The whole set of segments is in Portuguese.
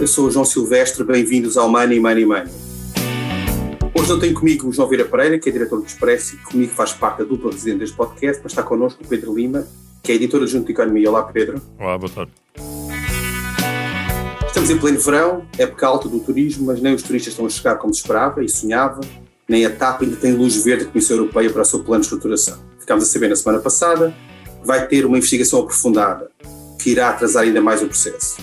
Eu sou o João Silvestre, bem-vindos ao Money Money Money. Hoje não tenho comigo o João Vieira Pereira, que é diretor do Expresso e comigo faz parte da dupla residente deste podcast, mas está connosco o Pedro Lima, que é editor adjunto de Economia. Olá, Pedro. Olá, boa tarde. Estamos em pleno verão, época alta do turismo, mas nem os turistas estão a chegar como se esperava e sonhava, nem a TAP ainda tem luz verde da Comissão Europeia para o seu plano de estruturação. Ficámos a saber na semana passada que vai ter uma investigação aprofundada, que irá atrasar ainda mais o processo.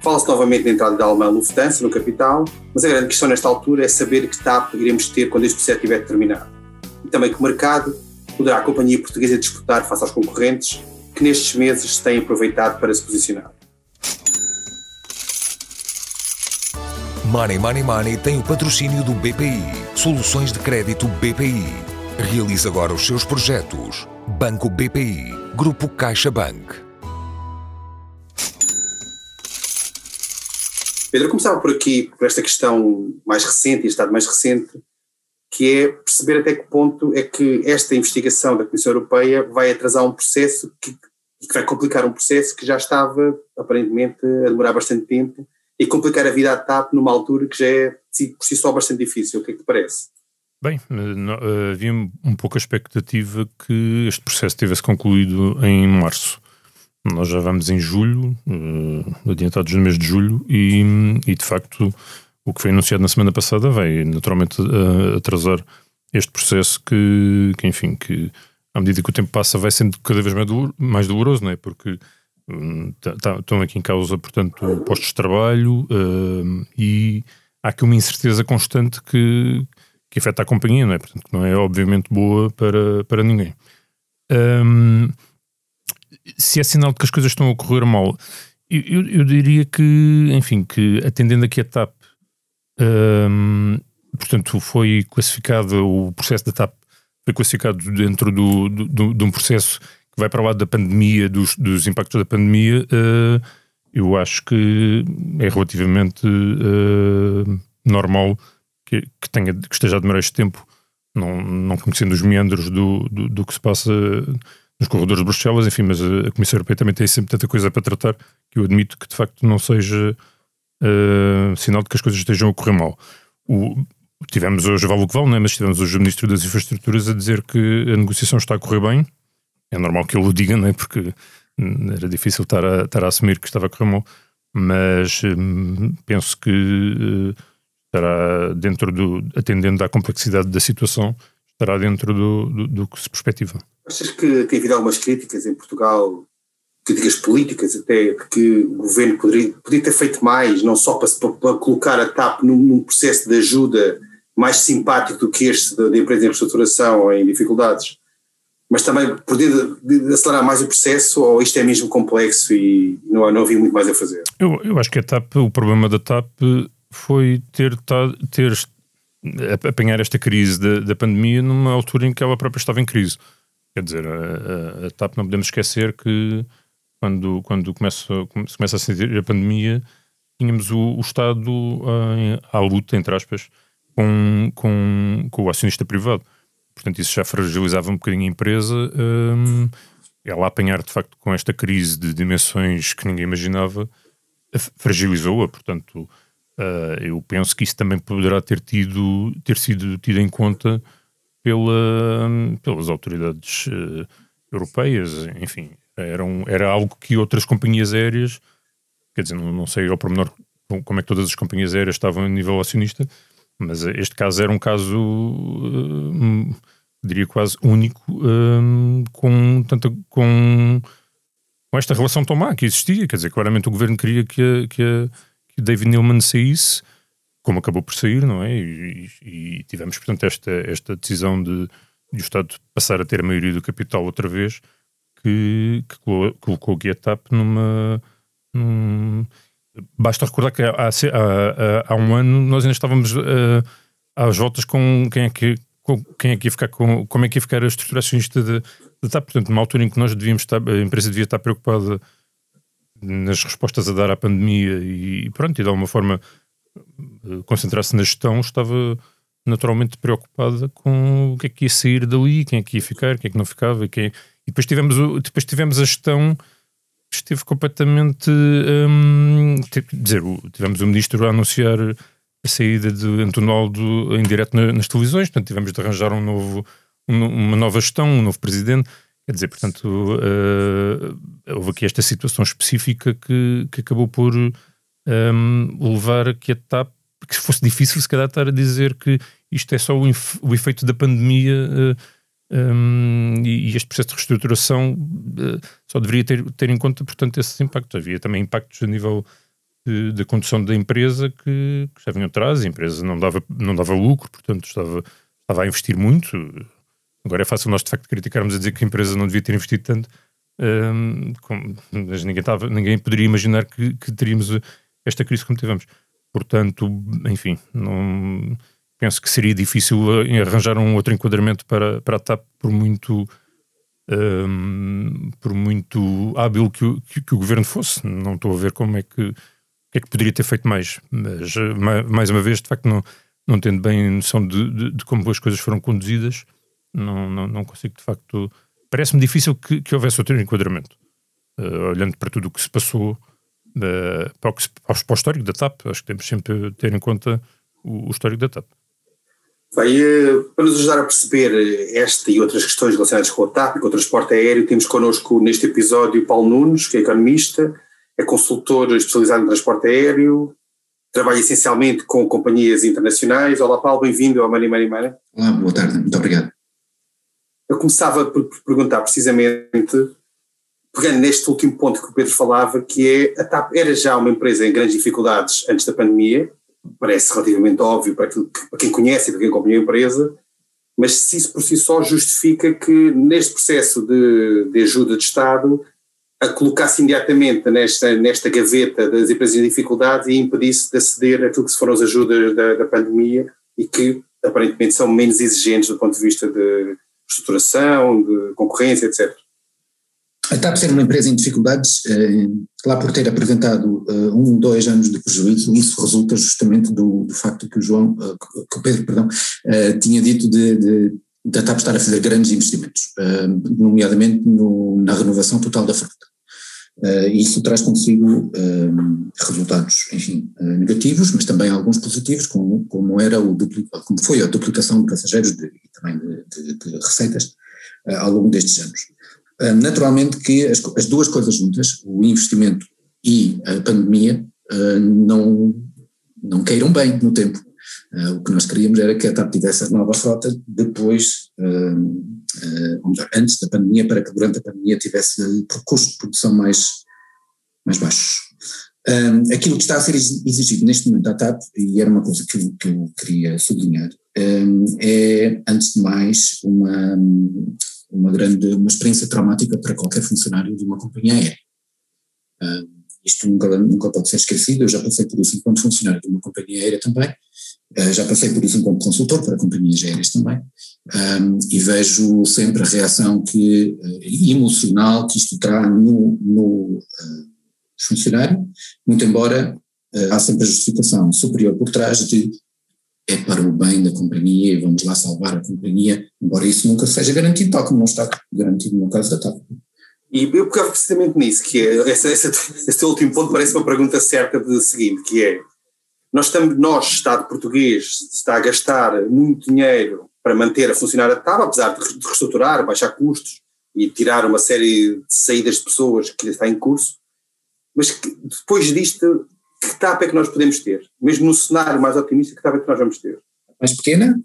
Fala-se novamente da entrada da alemã Lufthansa no capital, mas a grande questão nesta altura é saber que TAP iremos ter quando este processo estiver terminado. E também que mercado poderá a companhia portuguesa disputar face aos concorrentes que nestes meses se têm aproveitado para se posicionar. Money Money Money tem o patrocínio do BPI. Soluções de crédito BPI. Realize agora os seus projetos. Banco BPI. Grupo CaixaBank. Pedro, começava por aqui, por esta questão mais recente, e estado mais recente, que é perceber até que ponto é que esta investigação da Comissão Europeia vai atrasar um processo que, que vai complicar um processo que já estava, aparentemente, a demorar bastante tempo e complicar a vida à TAP numa altura que já é por si só bastante difícil. O que é que te parece? Bem, eh, havia um pouco a expectativa que este processo tivesse concluído em março. Nós já vamos em julho, uh, adiantados no mês de julho, e, e, de facto o que foi anunciado na semana passada vai naturalmente uh, atrasar este processo que, que, enfim, que à medida que o tempo passa vai sendo cada vez mais, mais doloroso, não é? Porque um, tá, tá, estão aqui em causa, portanto, postos de trabalho uh, e há aqui uma incerteza constante que, que afeta a companhia, não é? Portanto, não é obviamente boa para, para ninguém. Um, se é sinal de que as coisas estão a correr mal, eu, eu, eu diria que, enfim, que atendendo aqui a TAP, um, portanto, foi classificado, o processo da TAP foi classificado dentro do, do, do, de um processo que vai para o lado da pandemia, dos, dos impactos da pandemia, uh, eu acho que é relativamente uh, normal que, que, tenha, que esteja a demorar este tempo, não, não conhecendo os meandros do, do, do que se passa nos corredores de Bruxelas, enfim, mas a Comissão Europeia também tem sempre tanta coisa para tratar que eu admito que de facto não seja uh, sinal de que as coisas estejam a correr mal. O, tivemos hoje, vale o que vale, né? mas tivemos hoje o Ministro das Infraestruturas a dizer que a negociação está a correr bem. É normal que ele o diga, né? porque era difícil estar a, estar a assumir que estava a correr mal, mas hum, penso que uh, estará dentro do, atendendo à complexidade da situação, estará dentro do, do, do que se perspectiva. Achas que tem havido algumas críticas em Portugal, críticas políticas até, que o governo poderia, poderia ter feito mais, não só para, para colocar a TAP num, num, processo de ajuda mais simpático do que este da, empresa em reestruturação ou em dificuldades, mas também poder acelerar mais o processo ou isto é mesmo complexo e não, não havia muito mais a fazer? Eu, eu acho que a TAP, o problema da TAP foi ter, ter apanhar esta crise da, da pandemia numa altura em que ela própria estava em crise. Quer dizer, a, a, TAP não podemos esquecer que quando, quando começa, começa a sentir a pandemia, tínhamos o, o Estado uh, à luta, entre aspas, com, com, com o acionista privado. Portanto, isso já fragilizava um bocadinho a empresa. Um, ela a apanhar, de facto, com esta crise de dimensões que ninguém imaginava, fragilizou-a. Portanto, uh, eu penso que isso também poderá ter, tido, ter sido tido em conta pela, pelas autoridades uh, europeias, enfim, era, um, era algo que outras companhias aéreas, quer dizer, não, não sei ao pormenor como é que todas as companhias aéreas estavam a nível acionista, mas este caso era um caso, uh, diria quase único, uh, com, tanta, com, com esta relação tão má que existia, quer dizer, claramente o governo queria que, que, que David Neilman saísse, como acabou por sair, não é? E, e tivemos, portanto, esta, esta decisão de, de o Estado passar a ter a maioria do capital outra vez, que, que colocou o GetUp numa. Num... Basta recordar que há, há, há, um ano nós ainda estávamos uh, às voltas com quem é que. Quem é que ia ficar com, como é que ia ficar a estrutura acionista da TAP, portanto, numa altura em que nós devíamos estar, a empresa devia estar preocupada nas respostas a dar à pandemia e, e pronto, e de alguma forma concentrar-se na gestão, estava naturalmente preocupada com o que é que ia sair dali, quem é que ia ficar, quem é que não ficava, quem... e depois tivemos, depois tivemos a gestão esteve completamente. Um, quer dizer, tivemos o ministro a anunciar a saída de Antonaldo em direto nas televisões, portanto, tivemos de arranjar um novo, uma nova gestão, um novo presidente. Quer dizer, portanto, uh, houve aqui esta situação específica que, que acabou por um, levar que a TAP, que fosse difícil se calhar estar a dizer que isto é só o, o efeito da pandemia uh, um, e, e, este processo de reestruturação uh, só deveria ter, ter em conta, portanto, esses impactos. Havia também impactos a nível da condução da empresa que, que já vinham atrás, a empresa não dava, não dava lucro, portanto estava, estava a investir muito, Agora é fácil nós de facto criticarmos a dizer que a empresa não devia ter investido tanto, um, com, mas ninguém, tava, ninguém poderia imaginar que, que, teríamos esta crise como tivemos. Portanto, enfim, não, penso que seria difícil arranjar um outro enquadramento para, para a TAP por muito. Um, por muito hábil que o, que, que, o governo fosse, não estou a ver como é que, que é que poderia ter feito mais, mas mais uma vez, de facto, não, não tendo bem noção de, de, de como as coisas foram conduzidas, não, não, não consigo, de facto. Parece-me difícil que, que houvesse outro enquadramento. Uh, olhando para tudo o que se passou, uh, para, o que para, o, histórico da TAP, acho que temos sempre ter em conta o, o histórico da TAP. Bem, uh, para nos ajudar a perceber esta e outras questões relacionadas com a TAP e com o transporte aéreo, temos connosco neste episódio Paulo Nunes, que é economista, é consultor especializado em transporte aéreo, trabalha essencialmente com companhias internacionais. Olá Paulo, bem-vindo ao Money Money Money. Olá, boa tarde, muito obrigado. Eu começava por, perguntar precisamente, pegando neste último ponto que o Pedro falava, que é a TAP era já uma empresa em grandes dificuldades antes da pandemia, parece relativamente óbvio para, que, para quem conhece e para quem acompanha a empresa, mas se isso por si só justifica que neste processo de, de ajuda de Estado a colocasse imediatamente nesta, nesta gaveta das empresas em dificuldades e impedisse de aceder àquilo que foram as ajudas da, da pandemia e que aparentemente são menos exigentes do ponto de vista de estruturação, de concorrência, etc. A TAP ser uma empresa em dificuldades, eh, lá por ter apresentado eh, um, dois anos de prejuízo, isso resulta justamente do, do facto que o João, eh, que o Pedro, perdão, tinha dito de, de, TAP estar a fazer grandes investimentos, nomeadamente no, na renovação total da frota. Uh, isso traz consigo resultados, enfim, negativos, mas também alguns positivos, como, como, era o como foi a duplicação de passageiros de, e também de, de receitas ao longo destes anos. Naturalmente que as, as, duas coisas juntas, o investimento e a pandemia, não, não queiram bem no tempo. Uh, o que nós queríamos era que a TAP tivesse a nova frota depois, uh, melhor, antes da pandemia, para que durante a pandemia tivesse custos de produção mais, mais baixos. Aquilo que está a ser exigido neste momento à TAP, e era uma coisa que eu, que eu queria sublinhar, é, antes de mais, uma, uma grande, uma experiência traumática para qualquer funcionário de uma companhia aérea. Um, isto nunca, nunca pode ser esquecido, eu já passei por isso enquanto funcionário de uma companhia aérea também, uh, já passei por isso enquanto consultor para companhias aéreas também, e vejo sempre a reação que, uh, emocional que isto terá no, no uh, funcionário, muito embora há sempre a justificação superior por trás de é para o bem da companhia e vamos lá salvar a companhia, embora isso nunca seja garantido, tal como não está garantido no caso da TAP. E eu pegava precisamente nisso, que é, esse, esse, esse último ponto parece uma pergunta certa de seguinte, que é, nós, estamos, nós, Estado português, está a gastar muito dinheiro para manter a funcionar a TAP, apesar de reestruturar, baixar custos e tirar uma série de saídas de pessoas que está em curso, mas que, depois disto, que TAP é que nós podemos ter? Mesmo no cenário mais otimista, que TAP é que nós vamos ter? Mais pequena,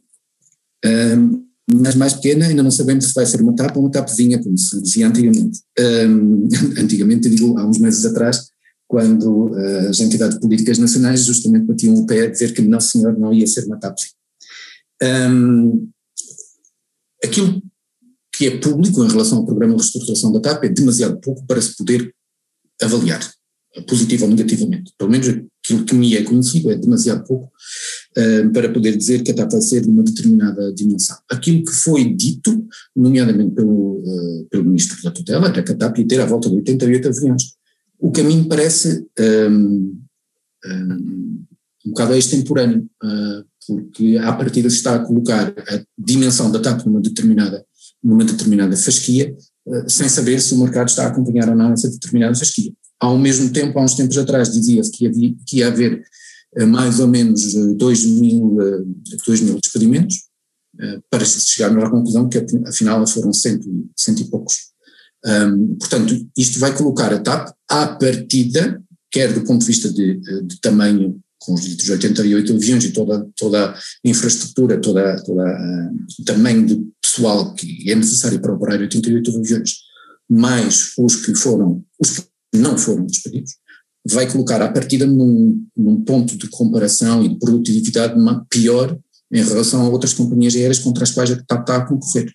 um, mas mais pequena, ainda não sabemos se vai ser uma TAP ou uma TAPzinha, como se dizia antigamente. Um, antigamente, digo, há uns meses atrás, quando uh, as entidades políticas nacionais justamente batiam o pé a dizer que não senhor, não ia ser uma TAPzinha. Um, aquilo que é público em relação ao programa de reestruturação da TAP é demasiado pouco para se poder avaliar, positivo ou negativamente. Pelo menos aquilo que me é conhecido é demasiado pouco uh, para poder dizer que a TAP vai ser de uma determinada dimensão. Aquilo que foi dito, nomeadamente pelo, uh, pelo Ministro da Tutela, era que a TAP ia ter à volta de 88 aviões. O caminho parece um, um, um bocado extemporâneo, uh, porque à partida se está a colocar a dimensão da TAP numa determinada, numa determinada fasquia, sem saber se o mercado está a acompanhar ou não essa determinada fasquia. Ao mesmo tempo, há uns tempos atrás, dizia-se que, que, ia haver mais ou menos 2 mil, 2 mil despedimentos, para chegarmos à conclusão que afinal foram cento, cento e poucos. Um, portanto, isto vai colocar a TAP à partida, quer do ponto de vista de, de tamanho, com os ditos 88 aviões e toda, toda a infraestrutura, toda, toda o tamanho de pessoal que é necessário para operar 88 aviões, mais os que foram, os que não foram despedidos, vai colocar à partida num, num ponto de comparação e de produtividade pior em relação a outras companhias aéreas contra as quais a TAP está a concorrer.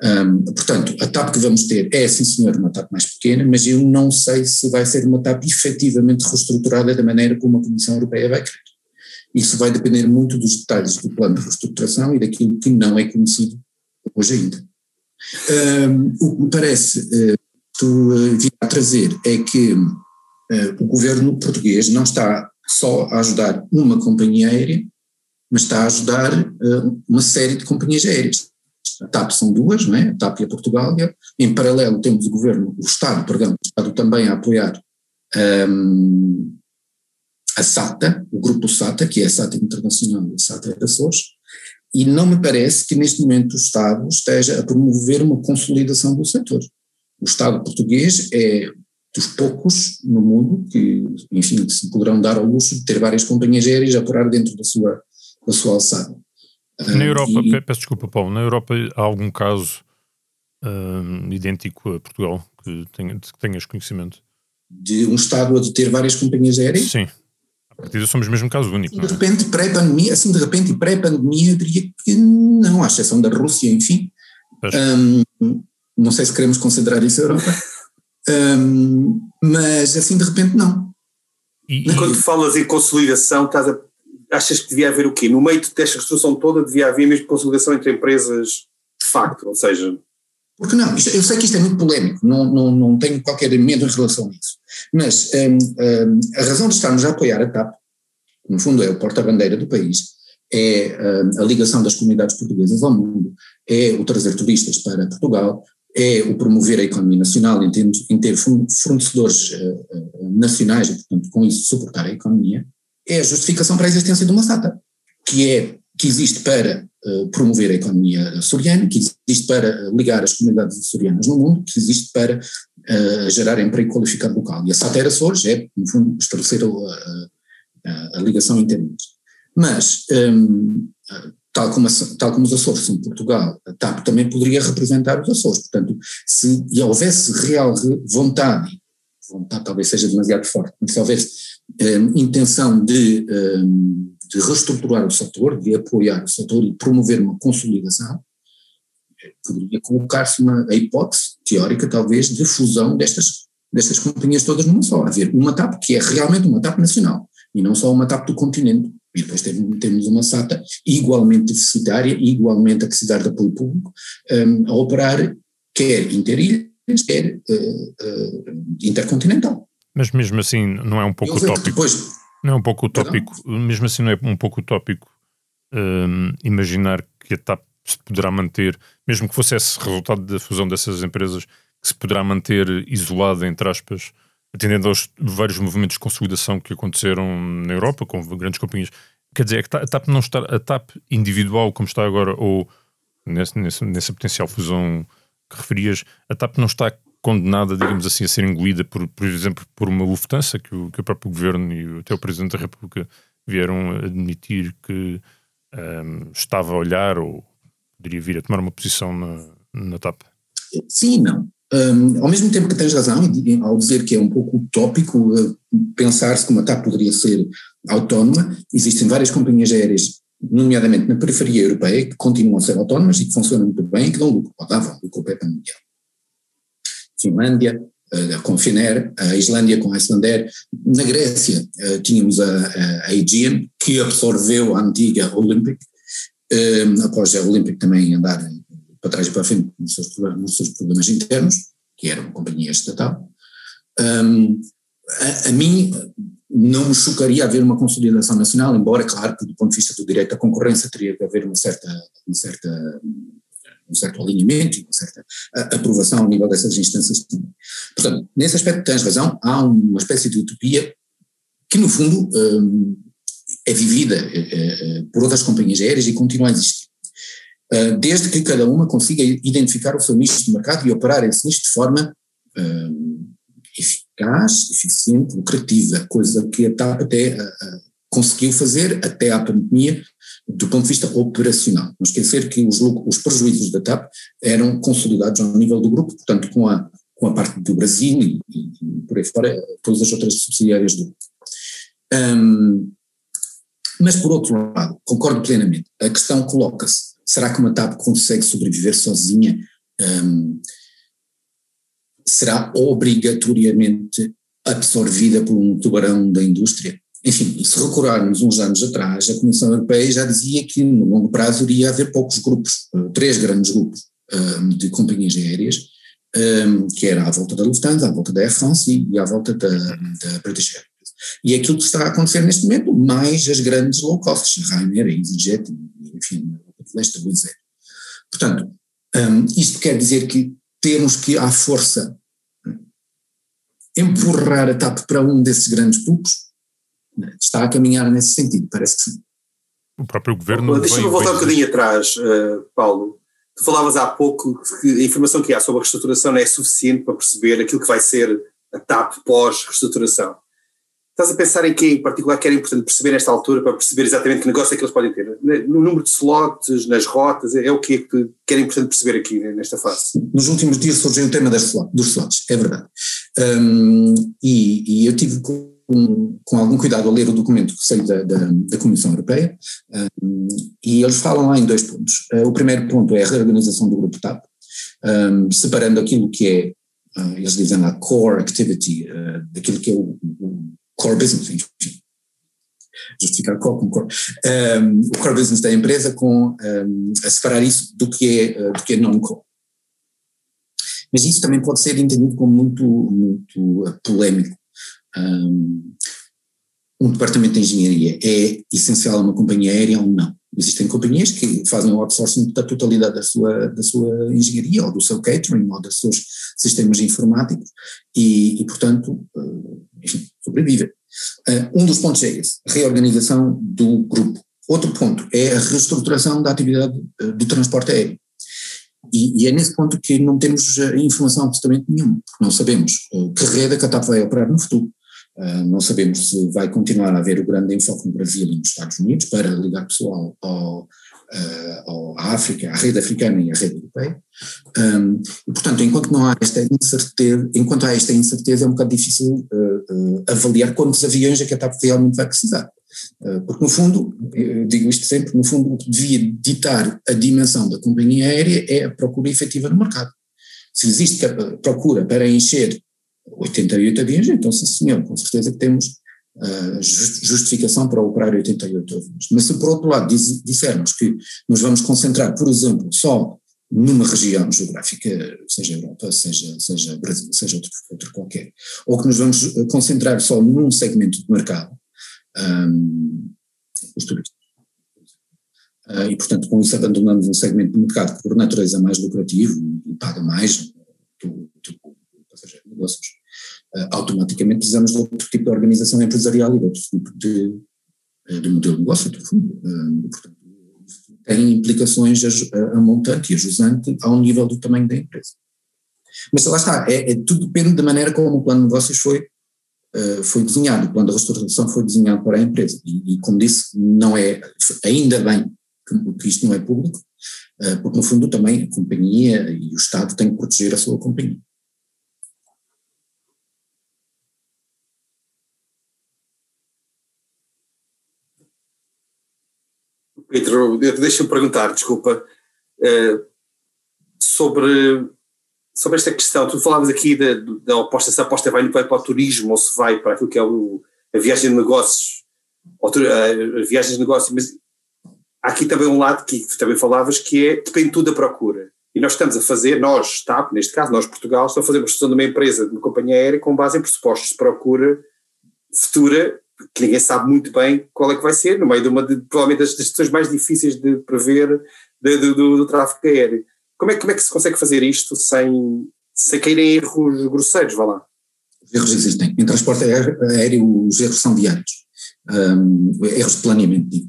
Um, portanto, a TAP que vamos ter é, sim senhor, uma TAP mais pequena, mas eu não sei se vai ser uma TAP efetivamente reestruturada da maneira como a Comissão Europeia vai querer. Isso vai depender muito dos detalhes do plano de reestruturação e daquilo que não é conhecido hoje ainda. Um, o que me parece uh, vir a trazer é que uh, o governo português não está só a ajudar uma companhia aérea, mas está a ajudar uh, uma série de companhias aéreas. A TAP são duas, não é? a TAP e a Portugália. Em paralelo temos o governo, o Estado, perdão, o Estado também a apoiar um, a SATA, o grupo SATA, que é a SATA Internacional e a SATA Açores, e não me parece que neste momento o Estado esteja a promover uma consolidação do setor. O Estado português é dos poucos no mundo que, enfim, se poderão dar ao luxo de ter várias companhias aéreas a operar dentro da sua da sua alçada. Na Europa, e, peço desculpa, Paulo, na Europa há algum caso um, idêntico a Portugal que, tenha, que tenhas conhecimento? De um Estado a ter várias companhias aéreas? Sim. A partir somos mesmo caso único. De é? repente, pré-pandemia, assim de repente, pré-pandemia, diria que não, à exceção da Rússia, enfim. Um, não sei se queremos considerar isso a Europa. um, mas assim de repente não. E, Quando falas em consolidação, estás a achas que devia haver o quê? No meio desta restrição toda devia haver mesmo consolidação entre empresas de facto, ou seja... Porque não? Eu sei que isto é muito polémico, não, não, não tenho qualquer medo em relação a isso, mas um, um, a razão de estarmos a apoiar a TAP, no fundo é o porta-bandeira do país, é um, a ligação das comunidades portuguesas ao mundo, é o trazer turistas para Portugal, é o promover a economia nacional ter, em ter fornecedores uh, uh, nacionais e, portanto, com isso suportar a economia, é a justificação para a existência de uma SATA, que é que existe para uh, promover a economia açoriana, que existe para ligar as comunidades açorianas no mundo, que existe para uh, gerar emprego qualificado local. E a SATA era Açores é, no fundo, estabelecer a, a, a ligação interna. Mas, um, tal, como tal como os Açores são Portugal, a TAP também poderia representar os Açores. Portanto, se houvesse real vontade, vontade talvez seja demasiado forte, mas se houvesse um, intenção de, um, de reestruturar o setor, de apoiar o setor e promover uma consolidação, poderia colocar-se a hipótese teórica, talvez, de fusão destas, destas companhias todas numa só. Haver uma TAP que é realmente uma TAP nacional e não só uma TAP do continente. E depois temos uma SATA igualmente deficitária, igualmente a precisar de apoio público, um, a operar quer interilhas, quer uh, uh, intercontinental. Mas mesmo assim, não é um pouco utópico. Depois... Não é um pouco utópico, Perdão? mesmo assim, não é um pouco utópico um, imaginar que a TAP se poderá manter, mesmo que fosse esse resultado da fusão dessas empresas, que se poderá manter isolada, entre aspas, atendendo aos vários movimentos de consolidação que aconteceram na Europa, com grandes companhias. Quer dizer, é a TAP não está, a TAP individual, como está agora, ou nessa, nessa, potencial fusão que referias, a TAP não está condenada, digamos assim, a ser engolida, por, por exemplo, por uma Lufthansa, que o, que o próprio governo e até o Presidente da República vieram admitir que um, estava a olhar ou poderia vir a tomar uma posição na, na TAP? Sim não. Um, ao mesmo tempo que tens razão, ao dizer que é um pouco utópico uh, pensar-se que uma TAP poderia ser autónoma, existem várias companhias aéreas, nomeadamente na periferia europeia, que continuam a ser autónomas e que funcionam muito bem e que dão lucro, ou davam lucro ao mundial. Finlândia, uh, com a Finnair, a Islândia com a Icelandair. Na Grécia uh, tínhamos a, a Aegean, que absorveu a antiga Olympic, após a Olympic também andar para trás e para a frente nos seus, nos seus problemas internos, que era uma companhia estatal. Um, a, a, mim não me chocaria haver uma consolidação nacional, embora, claro, que do ponto de vista do direito à concorrência teria que haver uma certa, uma certa um certo alinhamento e uma certa aprovação ao nível dessas instâncias. Portanto, nesse aspecto tens razão, há uma espécie de utopia que no fundo um, é vivida uh, por outras companhias aéreas e continua a existir. Uh, desde que cada uma consiga identificar o seu nicho de mercado e operar esse nicho de forma uh, eficaz, eficiente, lucrativa, coisa que a TAP até conseguiu fazer até à pandemia do ponto de vista operacional. Não esquecer que os, os prejuízos da TAP eram consolidados ao nível do grupo, portanto com a, com a parte do Brasil e, e, e por aí fora todas as outras subsidiárias do grupo. Um, mas, por outro lado, concordo plenamente, a questão coloca-se: será que uma TAP consegue sobreviver sozinha? Um, será obrigatoriamente absorvida por um tubarão da indústria? Enfim, se recordarmos uns anos atrás, a Comissão Europeia já dizia que no longo prazo iria haver poucos grupos, eh, três grandes grupos um, de companhias aéreas, um, que era à volta da Lufthansa, à volta da Air France e, e à volta da, da British Airways. E é aquilo que está a acontecer neste momento, mais as grandes low costs, Ryanair, EasyJet, enfim, Air. Portanto, um, isto quer dizer que temos que, à força, empurrar a TAP para um desses grandes públicos, está a caminhar nesse sentido, parece que sim. O próprio governo. Deixa-me voltar um bocadinho atrás, uh, Paulo. Tu falavas há pouco que a informação que há sobre a reestruturação não é suficiente para perceber aquilo que vai ser a TAP pós-reestruturação. Estás a pensar em que em particular que era importante perceber nesta altura para perceber exatamente que negócio é que eles podem ter? No número de slots, nas rotas, é o que é que, era importante perceber aqui nesta fase? Nos últimos dias surgiu o tema das, dos slots, é verdade. Um, e, e, eu tive com, com, algum cuidado a ler o documento que saiu da, da, da Comissão Europeia um, e eles falam lá em dois pontos. Uh, o primeiro ponto é a reorganização do grupo TAP, um, separando aquilo que é, uh, eles dizem lá, core activity, uh, daquilo que é o, o core business, enfim, justificar core com core, um, o core business da empresa com, um, a separar isso do que é, uh, do que é non-core. Mas isso também pode ser entendido como muito, muito uh, polémico. Um, um departamento de engenharia é essencial a uma companhia aérea ou não? Existem companhias que fazem o outsourcing da totalidade da sua, da sua engenharia, ou do seu catering, ou dos seus sistemas informáticos, e, e portanto, uh, sobrevivem. Uh, um dos pontos é esse, reorganização do grupo. Outro ponto é a reestruturação da atividade uh, do transporte aéreo. E, e, é nesse ponto que não temos informação absolutamente nenhuma, porque não sabemos que rede a CATAP vai operar no futuro. Não sabemos se vai continuar a haver o grande enfoque no Brasil e nos Estados Unidos para ligar pessoal ao, à África, à rede africana e à rede europeia. Um, e, portanto, enquanto não há esta incerteza, enquanto há esta incerteza, é um bocado difícil uh, avaliar quantos aviões é que a TAP realmente vai precisar. porque, no fundo, digo isto sempre, no fundo, o que devia ditar a dimensão da companhia aérea é a procura efetiva no mercado. Se existe procura para encher 88 aviões, então sim senhor, com certeza que temos uh, justificação para operar 88 aviões. Mas se por outro lado dissermos que nos vamos concentrar, por exemplo, só numa região geográfica, seja Europa, seja, seja Brasil, seja outro, outro qualquer, ou que nos vamos concentrar só num segmento de mercado, um, os turistas. Uh, e, portanto, com isso abandonamos um segmento de mercado que, por natureza, é mais lucrativo e paga mais do, do, do passageiro de negócios uh, automaticamente precisamos de outro tipo de organização empresarial e de outro tipo de, eh, de modelo de negócio, do fundo. Uh, portanto, tem implicações a, a, montante e a jusante ao nível do tamanho da empresa. Mas lá está, é, é, tudo depende da maneira como o plano de negócios foi, uh, foi desenhado, o plano de restauração foi desenhado para a empresa. E, e como disse, não é, ainda bem que, que isto não é público, uh, porque no fundo também a companhia e o Estado têm que proteger a sua companhia. Pedro, deixa-me perguntar, desculpa, uh, sobre, sobre esta questão. Tu falavas aqui da, da aposta, se a aposta vai, vai para o turismo ou se vai para aquilo que é o, a viagem de negócios, ou, a, a viagem de negócios, mas há aqui também um lado que também falavas que é depende tudo da procura. E nós estamos a fazer, nós, TAP, neste caso, nós, Portugal, estamos a fazer uma gestão de uma empresa, de uma companhia aérea, com base em pressupostos de procura futura que ninguém sabe muito bem qual é que vai ser, no meio de uma de, provavelmente das situações mais difíceis de prever de, de, do, do, tráfego aéreo. como é, como é que se consegue fazer isto sem, sem cair em erros grosseiros, vá lá? Os erros existem. Em transporte aéreo, os erros são diários. Um, erros de planeamento, digo.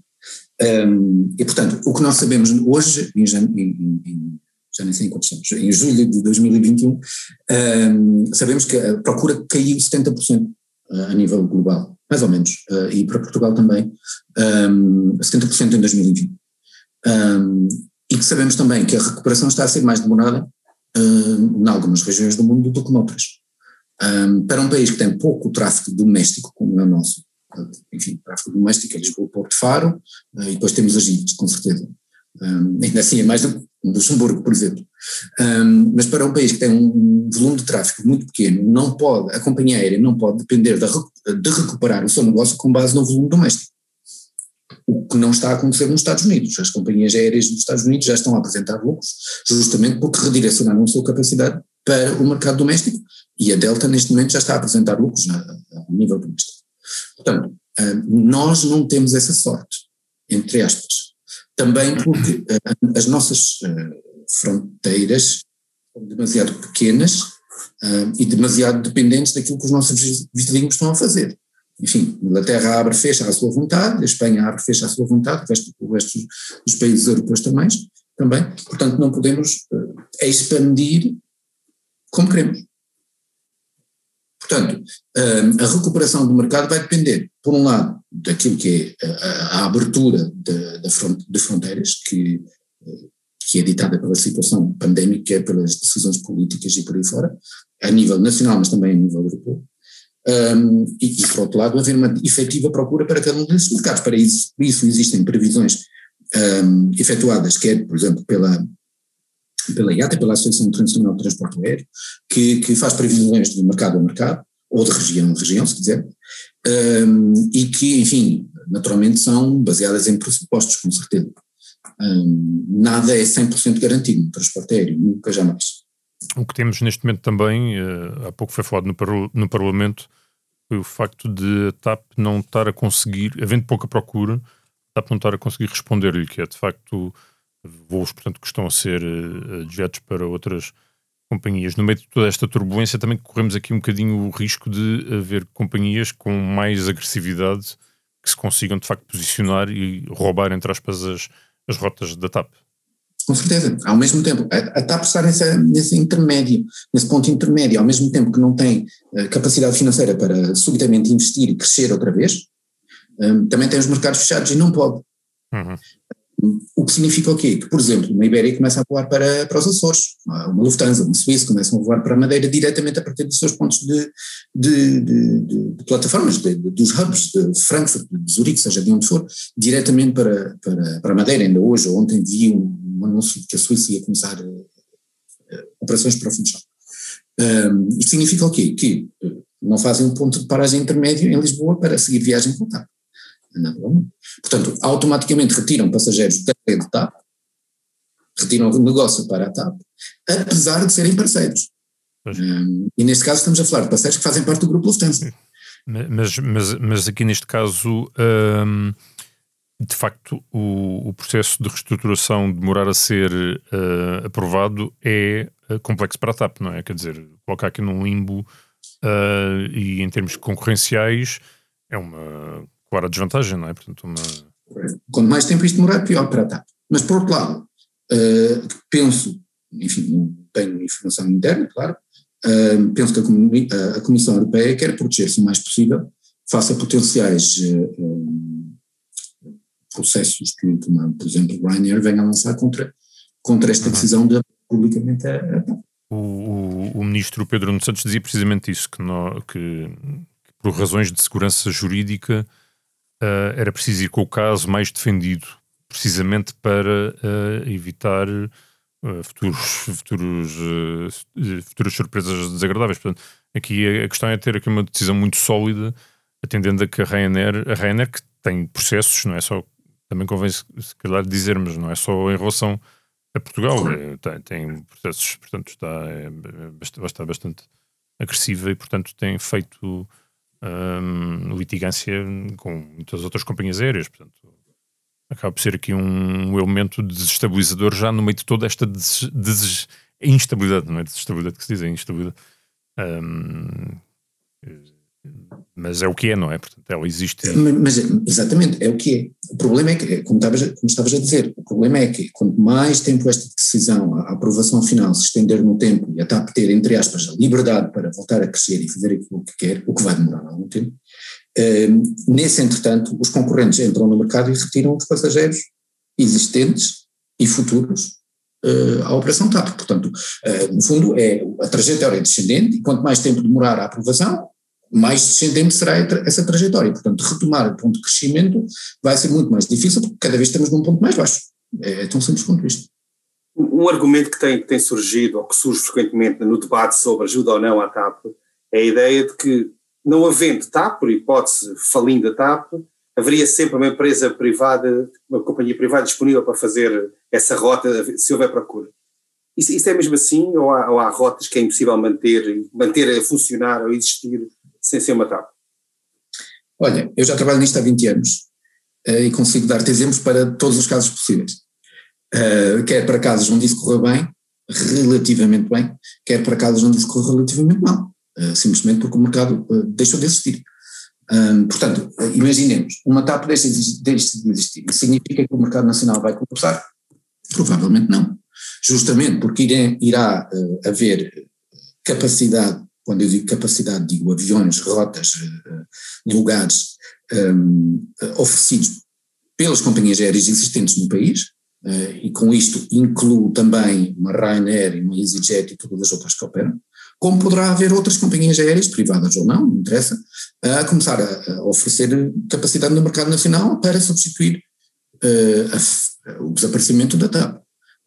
Um, e, portanto, o que nós sabemos hoje, em, em, em já nem sei em quantos anos, em julho de 2021, um, sabemos que a procura caiu 70% a nível global, mais ou menos, uh, e para Portugal também, um, 70% em 2021. Um, e que sabemos também que a recuperação está a ser mais demorada uh, em algumas regiões do mundo do que noutras. Um, para um país que tem pouco tráfego doméstico, como é o nosso, enfim, tráfego doméstico é Lisboa, Porto Faro, uh, e depois temos as ilhas, com certeza. Um, ainda assim é mais do que Luxemburgo, por exemplo. Um, mas para um país que tem um volume de tráfego muito pequeno, não pode, a companhia aérea não pode depender de, de recuperar o seu negócio com base no volume doméstico o que não está a acontecer nos Estados Unidos. As companhias aéreas dos Estados Unidos já estão a apresentar lucros, justamente porque redirecionaram a sua capacidade para o mercado doméstico e a Delta neste momento já está a apresentar lucros a nível doméstico. Portanto, ah, nós não temos essa sorte, entre aspas. Também porque ah, as nossas ah, fronteiras são demasiado pequenas e demasiado dependentes daquilo que os nossos vizinhos estão a fazer enfim, a Inglaterra abre fecha à sua vontade, a Espanha abre fecha à sua vontade, o resto, o resto dos países europeus também, também, portanto não podemos uh, expandir como queremos. Portanto, uh, a recuperação do mercado vai depender, por um lado, daquilo que é a, abertura de, de, front, de, fronteiras, que, uh, que é ditada pela situação pandémica, pelas decisões políticas e por aí fora, a nível nacional, mas também a nível europeu, um, e, e, por outro lado, haver uma efetiva procura para cada um desses mercados. Para isso, isso existem previsões um, efetuadas, quer, por exemplo, pela, pela IATA, pela Associação Internacional de Transporte Aéreo, que, que faz previsões de mercado a mercado, ou de região a região, se quiser, um, e que, enfim, naturalmente são baseadas em pressupostos, com certeza. Um, nada é 100% garantido no transporte aéreo, nunca jamais. O que temos neste momento também, uh, há pouco foi falado no, no Parlamento, foi o facto de a TAP não estar a conseguir, havendo pouca procura, a TAP não estar a conseguir responder-lhe, que é de facto voos, portanto, que estão a ser uh, desviados para outras companhias. No meio de toda esta turbulência também corremos aqui um bocadinho o risco de haver companhias com mais agressividade que se consigam de facto posicionar e roubar, entre aspas, as, as rotas da TAP. Com certeza. Ao mesmo tempo, a, a TAP está nessa, nesse intermédio, nesse ponto intermédio, ao mesmo tempo que não tem uh, capacidade financeira para subitamente investir e crescer outra vez, um, também tem os mercados fechados e não pode. Uhum. O que significa o quê? Que, por exemplo, uma Ibéria começa a voar para, para os Açores, uma Lufthansa, uma Suíça começam a voar para a Madeira diretamente a partir dos seus pontos de, de, de, de plataformas, dos hubs de Frankfurt, de Zurique, seja de onde for, diretamente para, para, para a Madeira. Ainda hoje ou ontem vi um, um anúncio de que a Suíça ia começar uh, operações para o Funchal. Um, isto significa o quê? Que uh, não fazem um ponto de paragem intermédio em Lisboa para seguir viagem para TAP. Portanto, automaticamente retiram passageiros da rede TAP, retiram o negócio para a TAP, apesar de serem parceiros. Um, e neste caso estamos a falar de parceiros que fazem parte do grupo Lufthansa. Mas, mas, mas aqui neste caso, um, de facto, o, o, processo de reestruturação demorar a ser uh, aprovado é uh, complexo para a TAP, não é? Quer dizer, colocar aqui num limbo uh, e em termos concorrenciais é uma clara desvantagem, não é? Portanto, uma... Quanto mais tempo isto demorar, pior para a TAP. Mas por outro lado, penso, enfim, não tenho informação interna, claro, penso que a, a, Comissão Europeia quer proteger-se o mais possível face a potenciais processos que, por exemplo, o Ryanair venha a lançar contra, contra esta uhum. decisão de publicamente a, a o, o, o, ministro Pedro Nuno Santos dizia precisamente isso, que, no, que, que, por razões de segurança jurídica uh, era preciso ir com o caso mais defendido, precisamente para uh, evitar uh, futuros, futuros, futuras surpresas desagradáveis. Portanto, aqui a, a, questão é ter aqui uma decisão muito sólida, atendendo a que a Ryanair, a Ryanair que tem processos, não é só também convém se calhar dizermos, não é só em relação a Portugal, é, tem, tem, processos, portanto está, é, é, está bastante agressiva e portanto tem feito um, litigância com muitas outras companhias aéreas, portanto acaba por ser aqui um elemento desestabilizador já no meio de toda esta des, des, instabilidade, não é desestabilidade que se diz, é instabilidade. Um, mas é o que é, não é? Portanto, ela existe. Mas, exatamente, é o que é. O problema é que, como estavas, como estavas a dizer, o problema é que quanto mais tempo esta decisão, a aprovação final se estender no tempo e a TAP ter, entre aspas, a liberdade para voltar a crescer e fazer aquilo que quer, o que vai demorar algum tempo, uh, nesse entretanto, os concorrentes entram no mercado e retiram os passageiros existentes e futuros uh, à operação TAP. Portanto, uh, no fundo, é a trajetória descendente e quanto mais tempo demorar a aprovação, mais descendente será essa trajetória. Portanto, retomar o ponto de crescimento vai ser muito mais difícil porque cada vez estamos num ponto mais baixo. É, é tão simples quanto isto. Um argumento que tem, que tem surgido, ou que surge frequentemente no debate sobre ajuda ou não à TAP, é a ideia de que, não havendo TAP, por hipótese falindo a TAP, haveria sempre uma empresa privada, uma companhia privada disponível para fazer essa rota se houver procura. Isso, isso é mesmo assim ou há, ou há, rotas que é impossível manter, manter a funcionar ou existir sem ser uma TAP? Olha, eu já trabalho nisto há 20 anos uh, e consigo dar-te exemplos para todos os casos possíveis. Uh, quer para casos onde isso correu bem, relativamente bem, quer para casos onde isso correu relativamente mal, uh, simplesmente porque o mercado deixou de existir. Portanto, imaginemos, uma TAP deixa de, existir. Significa que o mercado nacional vai colapsar? Provavelmente não. Justamente porque irá, irá haver capacidade, quando eu digo capacidade, digo aviões, rotas, uh, lugares um, oferecidos pelas companhias aéreas existentes no país, uh, e com isto incluo também uma Ryanair e uma EasyJet e todas as outras que operam, como poderá haver outras companhias aéreas, privadas ou não, não interessa, a começar a, a oferecer capacidade no mercado nacional para substituir uh, a, o desaparecimento da TAP.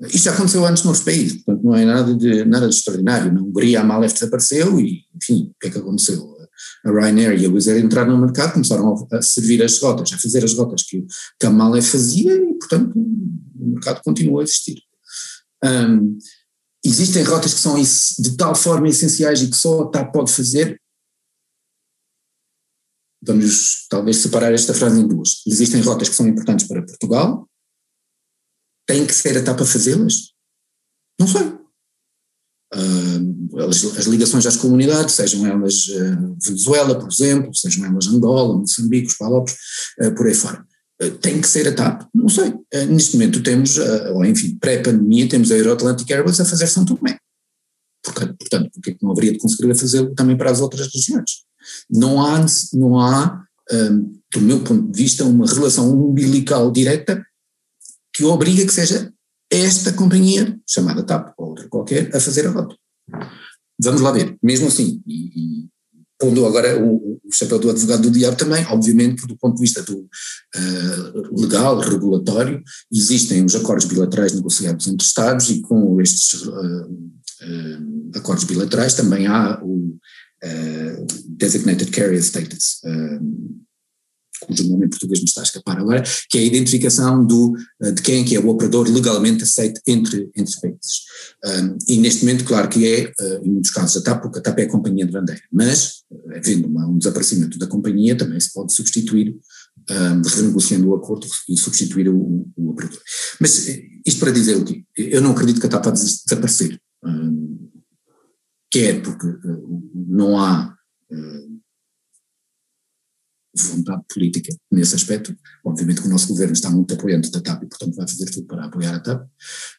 Isto já aconteceu antes noutros países, portanto não é nada de, nada de extraordinário. Na Hungria a Malef desapareceu e, enfim, o que é que aconteceu? A Ryanair e a Wizz Air entraram no mercado, começaram a servir as rotas, a fazer as rotas que, que a Malef fazia e, portanto, o mercado continua a existir. Um, existem rotas que são de tal forma essenciais e que só a TAP pode fazer. Vamos talvez separar esta frase em duas. Existem rotas que são importantes para Portugal, tem que ser a TAP a fazê-las? Não sei. Uh, as, as, ligações às comunidades, sejam elas uh, Venezuela, por exemplo, sejam elas Angola, Moçambique, os Palopes, uh, por aí fora. Eh, tem que ser a TAP? Não sei. Neste momento temos, ou enfim, pré-pandemia, temos a Euroatlantic Airways a fazer São Tomé. Portanto, portanto porque é não haveria de conseguir fazê-lo também para as outras regiões? Não há, não há do meu ponto de vista, uma relação umbilical direta que obriga que seja esta companhia, chamada TAP ou outra qualquer, a fazer a rota. Vamos lá ver. Mesmo assim, e, pondo agora o, o chapéu do advogado do diabo também, obviamente do ponto de vista do uh, legal, regulatório, existem os acordos bilaterais negociados entre Estados e com estes uh, uh, acordos bilaterais também há o Designated Carrier Status, cujo nome em português me está a escapar agora, que é a identificação do, eh, de quem é que é o operador legalmente aceito entre, entre países. Um, e neste momento, claro que é, uh, em muitos casos, a TAP, porque a TAP é a companhia de bandeira, mas, eh, havendo um desaparecimento da companhia, também se pode substituir, um, renegociando o acordo e substituir o, o, operador. Mas isto para dizer o quê? Eu não acredito que a TAP vá desaparecer. Um, quer porque não há vontade política nesse aspecto. Obviamente que o nosso governo está muito apoiante da TAP e, portanto, vai fazer tudo para apoiar a TAP,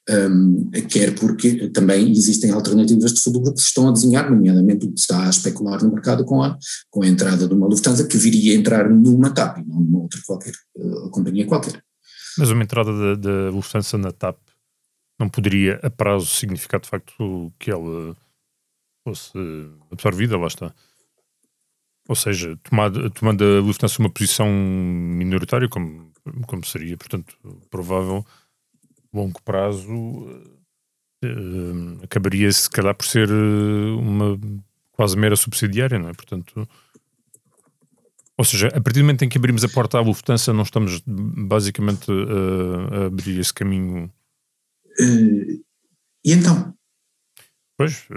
um, quer porque também existem alternativas de futuro que se estão a desenhar, nomeadamente o que está a especular no mercado com a, com a entrada de uma Lufthansa que viria a entrar numa TAP e não numa outra qualquer, uh, companhia qualquer. Mas uma entrada da Lufthansa na TAP não poderia, a prazo, significar de facto que ela fosse absorvida, lá está. Ou seja, tomado, tomando a Lufthansa uma posição minoritária, como, como seria, portanto, provável, longo prazo, uh, acabaria se calhar por ser eh, uma quase mera subsidiária, não é? Portanto, ou seja, a partir do momento em que abrimos a porta à Lufthansa, não estamos basicamente a, a abrir esse caminho. Uh, e então? Pois.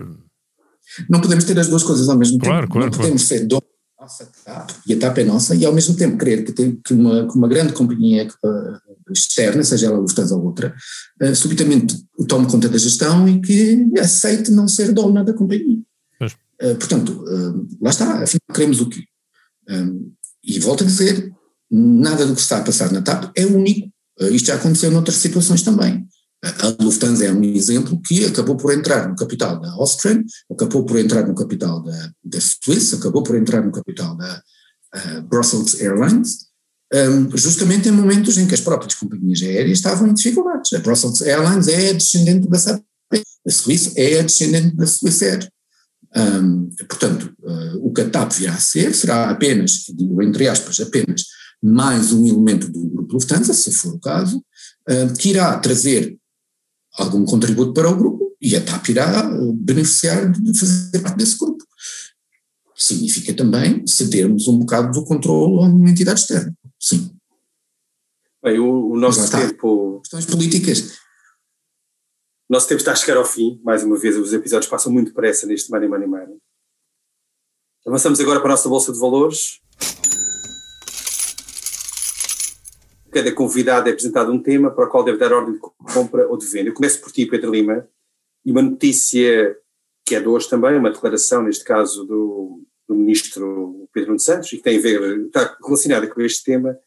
Não podemos ter as duas coisas ao mesmo claro, tempo. Claro, não podemos ser donos nossa TAP, e a TAP é nossa, e ao mesmo tempo querer que, tem, que, uma, que uma grande companhia uh, externa, seja ela Lufthansa ou outra, uh, subitamente tome conta da gestão e que aceite não ser dona da companhia. Uh, portanto, uh, lá está, afinal queremos o quê? e volto a dizer, nada do que está a passar na TAP é único. isto já aconteceu noutras situações também. A Lufthansa é um exemplo que acabou por entrar no capital da Austrian, acabou por entrar no capital da, da Swiss, acabou por entrar no capital da uh, Brussels Airlines, um, justamente em momentos em que as próprias companhias aéreas estavam em dificuldades. A Brussels Airlines é descendente da SAP, a Swiss é descendente da Swissair. Um, portanto, uh, o que a TAP virá a ser será apenas, digo entre aspas, apenas mais um elemento do grupo Lufthansa, se for o caso, uh, que irá trazer algum contributo para o grupo e a TAP irá uh, beneficiar de fazer parte desse grupo. Significa também cedermos um bocado do controle a uma entidade externa. Sim. Bem, o, o nosso tempo. Questões políticas. O nosso tempo está a chegar ao fim. Mais uma vez, os episódios passam muito depressa neste Money Money Money. Avançamos agora para a nossa Bolsa de Valores. Cada convidado é apresentado um tema para o qual deve dar ordem de compra ou de venda. Eu começo por ti, Pedro Lima, e uma notícia que é de hoje também, uma declaração, neste caso, do, do ministro Pedro Nuno Santos, e que tem a ver, está relacionada com este tema,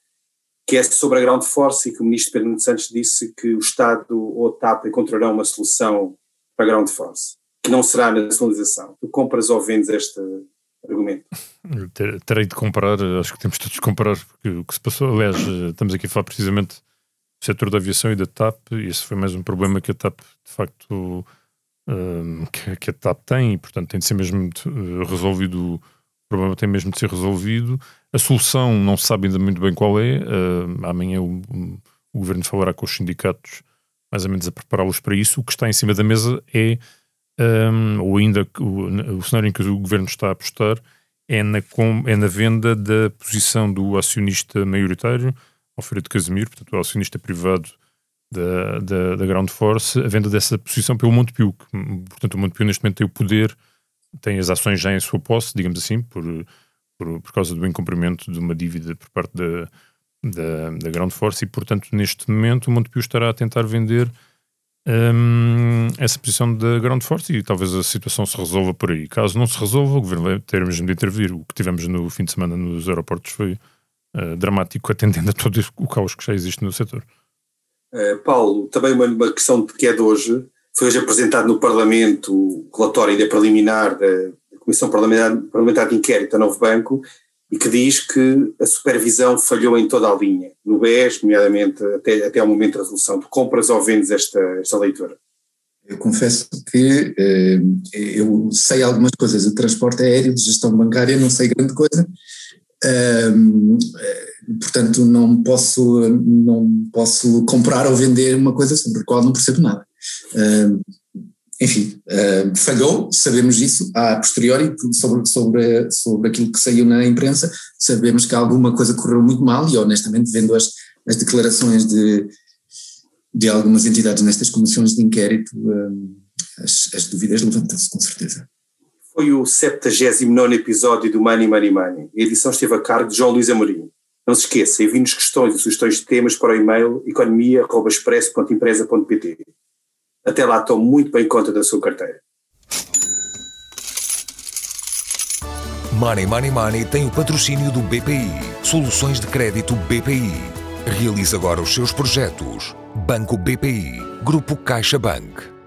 que é sobre a ground force e que o ministro Pedro Nuno Santos disse que o Estado ou a TAP encontrarão uma solução para a ground force, que não será na nacionalização. Tu compras ou vendes este argumento? Terei de comprar, acho que temos todos de comprar, porque o que se passou, aliás, estamos aqui a falar precisamente do setor da aviação e da TAP, e esse foi mais um problema que a TAP, de facto, que, que, a TAP tem e, portanto, tem de ser mesmo uh, resolvido. O problema tem mesmo de ser resolvido. A solução não se sabe ainda muito bem qual é. Uh, amanhã o, o, governo falará com os sindicatos, mais ou menos a prepará-los para isso. O que está em cima da mesa é, um, ou ainda o, o cenário em que o governo está a apostar, é na, é na venda da posição do acionista maioritário, Alfredo Casemiro, portanto, o acionista privado da, da, da Ground Force, a venda dessa posição pelo Montepio. Portanto, o Montepio neste momento tem o poder, tem as ações já em sua posse, digamos assim, por, por, por causa do incumprimento de uma dívida por parte da, da, da Ground Force e, portanto, neste momento o Montepio estará a tentar vender um, essa posição da Ground Force e talvez a situação se resolva por aí. Caso não se resolva, o Governo vai ter mesmo de intervir. O que tivemos no fim de semana nos aeroportos foi uh, dramático, atendendo a todo o caos que já existe no setor. Uh, Paulo, também uma, uma, questão que é de hoje, foi hoje apresentado no Parlamento o relatório ainda preliminar da Comissão Parlamentar, Parlamentar de Inquérito a Novo Banco e que diz que a supervisão falhou em toda a linha, no BES, nomeadamente até, até ao momento da resolução. Tu compras ou vendes esta, esta leitura? Eu confesso que eh, eu sei algumas coisas de transporte aéreo, de gestão bancária, não sei grande coisa, um, portanto, não posso, não posso comprar ou vender uma coisa sobre a qual não percebo nada. Um, enfim, uh, falhou, sabemos isso, a posteriori, sobre, sobre, sobre aquilo que saiu na imprensa, sabemos que alguma coisa correu muito mal e honestamente, vendo as, as declarações de, de algumas entidades nestas comissões de inquérito, as, as dúvidas levantam-se com certeza foi o 79 episódio do Money Money Money. A edição esteve a cargo de João Luís Amorim. Não se esqueça, envie-nos questões e sugestões de temas para o e-mail economia.expresso.empresa.pt. Até lá, tome muito bem conta da sua carteira. Money Money Money tem o patrocínio do BPI. Soluções de crédito BPI. Realize agora os seus projetos. Banco BPI. Grupo CaixaBank.